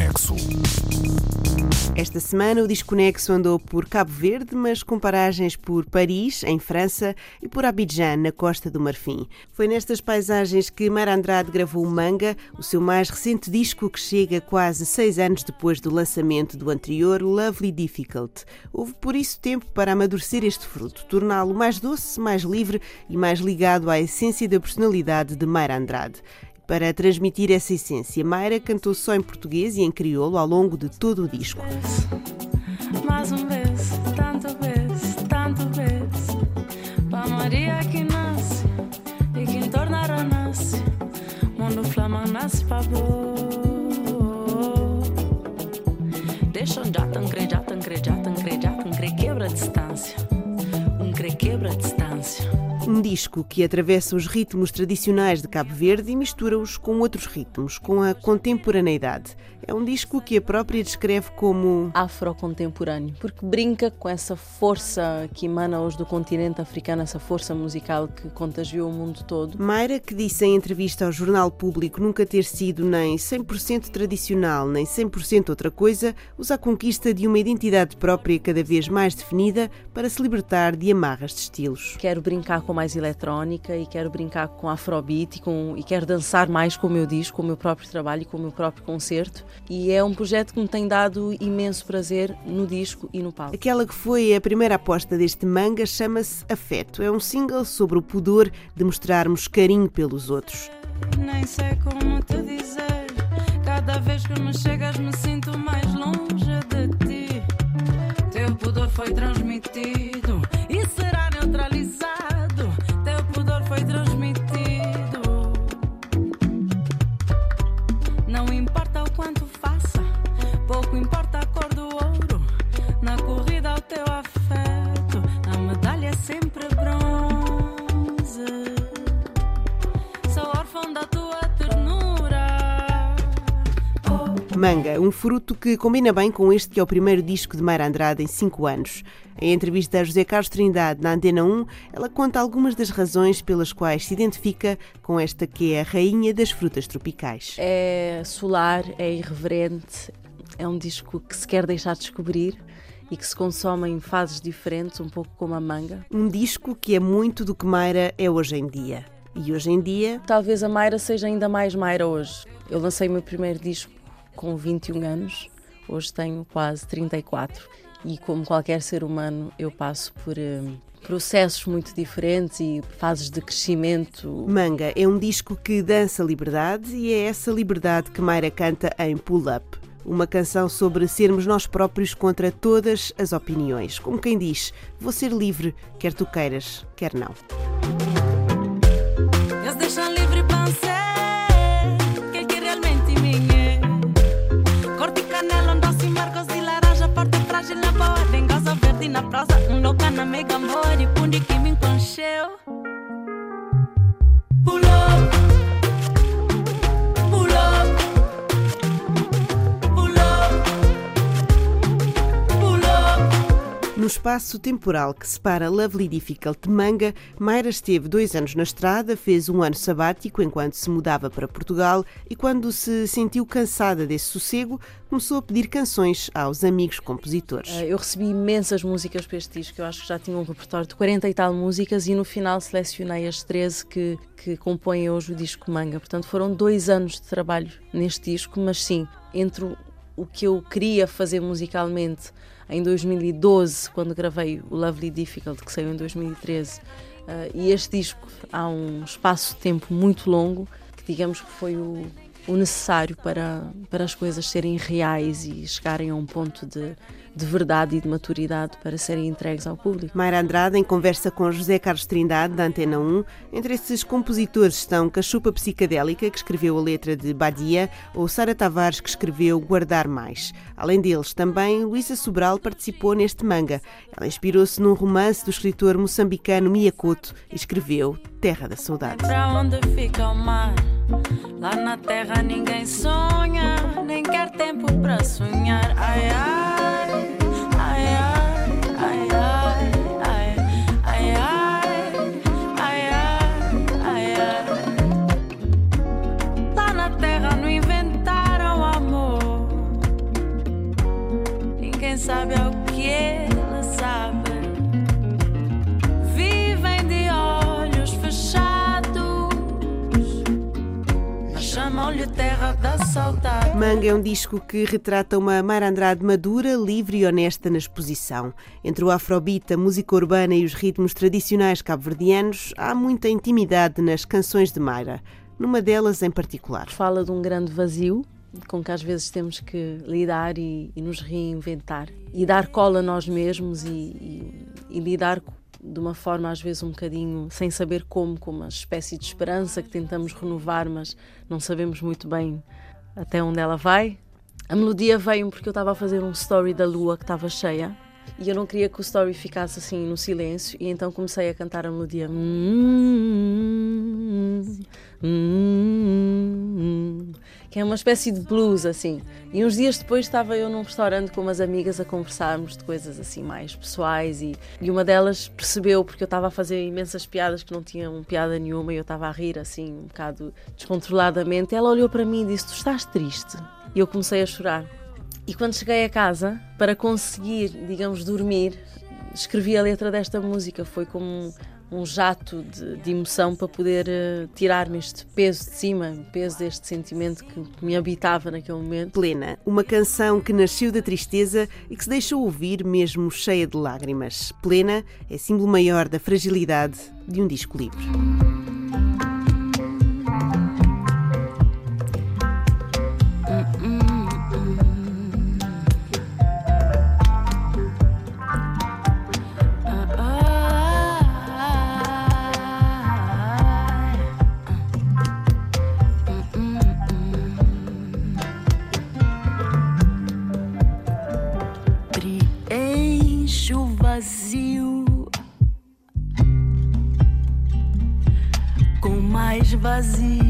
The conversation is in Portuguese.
Desconexo. Esta semana o Desconexo andou por Cabo Verde, mas com paragens por Paris, em França, e por Abidjan, na Costa do Marfim. Foi nestas paisagens que Mara Andrade gravou o Manga, o seu mais recente disco que chega quase seis anos depois do lançamento do anterior, Lovely Difficult. Houve por isso tempo para amadurecer este fruto, torná-lo mais doce, mais livre e mais ligado à essência da personalidade de Mara Andrade. Para transmitir essa essência, Mayra cantou só em português e em crioulo ao longo de todo o disco. Mais um vez, tanto vez, tanto vez, para Maria que nasce e que tornará nasce, mundo flama nasce para Deixa já tão já tão já tão quebra a distância, um quebra a distância. Um disco que atravessa os ritmos tradicionais de Cabo Verde e mistura-os com outros ritmos, com a contemporaneidade. É um disco que a própria descreve como afrocontemporâneo, porque brinca com essa força que emana hoje do continente africano, essa força musical que contagiou o mundo todo. Mayra, que disse em entrevista ao Jornal Público nunca ter sido nem 100% tradicional, nem 100% outra coisa, usa a conquista de uma identidade própria cada vez mais definida para se libertar de amarras de estilos. Quero brincar com mais eletrónica e quero brincar com afrobeat e, com, e quero dançar mais com o meu disco, com o meu próprio trabalho e com o meu próprio concerto. E é um projeto que me tem dado imenso prazer no disco e no palco. Aquela que foi a primeira aposta deste manga chama-se Afeto. É um single sobre o pudor de mostrarmos carinho pelos outros. Nem sei como te dizer, cada vez que me chegas me sinto mais longe de ti. Teu pudor foi transmitido Manga, um fruto que combina bem com este que é o primeiro disco de Mayra Andrade em cinco anos. Em entrevista a José Carlos Trindade na Antena 1, ela conta algumas das razões pelas quais se identifica com esta que é a rainha das frutas tropicais. É solar, é irreverente, é um disco que se quer deixar descobrir e que se consome em fases diferentes, um pouco como a manga. Um disco que é muito do que Mayra é hoje em dia. E hoje em dia. Talvez a Mayra seja ainda mais Mayra hoje. Eu lancei o meu primeiro disco com 21 anos, hoje tenho quase 34 e como qualquer ser humano eu passo por um, processos muito diferentes e fases de crescimento. Manga é um disco que dança liberdade e é essa liberdade que Mayra canta em Pull Up. Uma canção sobre sermos nós próprios contra todas as opiniões. Como quem diz, vou ser livre, quer tu queiras, quer não. Na prosa, um louca na mega espaço temporal que separa Lovely Difficult de Manga, Mayra esteve dois anos na estrada, fez um ano sabático enquanto se mudava para Portugal e, quando se sentiu cansada desse sossego, começou a pedir canções aos amigos compositores. Eh, eu recebi imensas músicas para este disco, eu acho que já tinha um repertório de 40 e tal músicas e no final selecionei as 13 que, que compõem hoje o disco Manga. Portanto, foram dois anos de trabalho neste disco, mas sim, entre o que eu queria fazer musicalmente em 2012, quando gravei o Lovely Difficult, que saiu em 2013, uh, eh, e este disco há um espaço de tempo muito longo, que digamos que foi o, o necessário para, para as coisas serem reais e chegarem a um ponto de, de verdade e de maturidade para serem entregues ao público. Mayra Andrade, em conversa com José Carlos Trindade, da Antena 1, entre esses compositores estão Cachupa Psicadélica, que escreveu a letra de Badia, ou Sara Tavares, que escreveu Guardar Mais. Além deles, também Luísa Sobral participou neste manga. Ela inspirou-se num romance do escritor moçambicano Miyakoto e escreveu Terra da Saudade. Pra onde fica o mar? Lá na terra ninguém sonha, nem quer tempo para sonhar. Ai, ai. ninguém sabe o que ele sabe. Vivem de olhos fechados, mas chamam-lhe terra da saudade. Manga é um disco que retrata uma Mara Andrade madura, livre e honesta na exposição. Entre o afrobeat, a música urbana e os ritmos tradicionais cabo-verdianos, há muita intimidade nas canções de Mayra. Numa delas em particular. Fala de um grande vazio com que às vezes temos que lidar e, e nos reinventar e dar cola a nós mesmos e, e, e lidar de uma forma às vezes um bocadinho sem saber como, com uma espécie de esperança que tentamos renovar, mas não sabemos muito bem até onde ela vai. A melodia veio porque eu estava a fazer um story da lua que estava cheia e eu não queria que o story ficasse assim no silêncio e então comecei a cantar a melodia. Hum, hum, hum, que é uma espécie de blues assim. E uns dias depois estava eu num restaurante com umas amigas a conversarmos de coisas assim mais pessoais e, e uma delas percebeu porque eu estava a fazer imensas piadas que não tinham piada nenhuma e eu estava a rir assim um bocado descontroladamente. Ela olhou para mim e disse: "Tu estás triste?" E eu comecei a chorar. E quando cheguei a casa, para conseguir, digamos, dormir, escrevi a letra desta música. Foi como um jato de, de emoção para poder uh, tirar-me este peso de cima, o peso deste sentimento que, que, me habitava naquele momento. Plena, uma canção que nasceu da tristeza e que se deixou ouvir mesmo cheia de lágrimas. Plena é símbolo maior da fragilidade de um disco livre. Vazio.